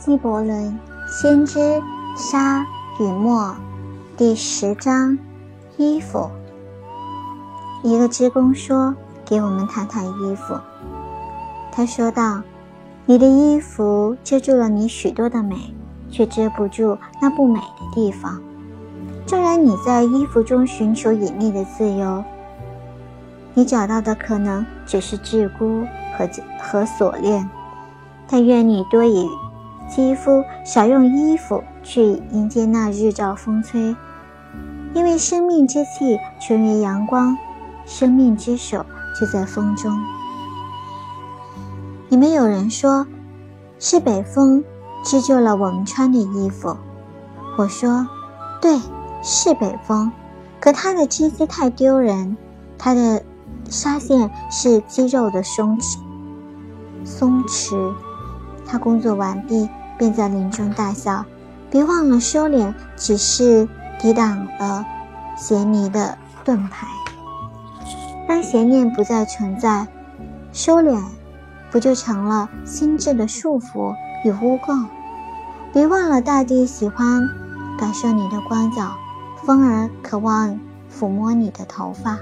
纪伯伦《先知沙与墨》第十章：衣服。一个织工说：“给我们谈谈衣服。”他说道：“你的衣服遮住了你许多的美，却遮不住那不美的地方。纵然你在衣服中寻求隐秘的自由，你找到的可能只是桎梏和和锁链。但愿你多以。”肌肤少用衣服去迎接那日照风吹，因为生命之气存于阳光，生命之手就在风中。你们有人说，是北风织就了我们穿的衣服。我说，对，是北风，可它的织丝太丢人，它的纱线是肌肉的松弛，松弛。他工作完毕。便在林中大笑，别忘了收敛，只是抵挡了邪迷的盾牌。当邪念不再存在，收敛不就成了心智的束缚与污垢？别忘了，大地喜欢感受你的光脚，风儿渴望抚摸你的头发。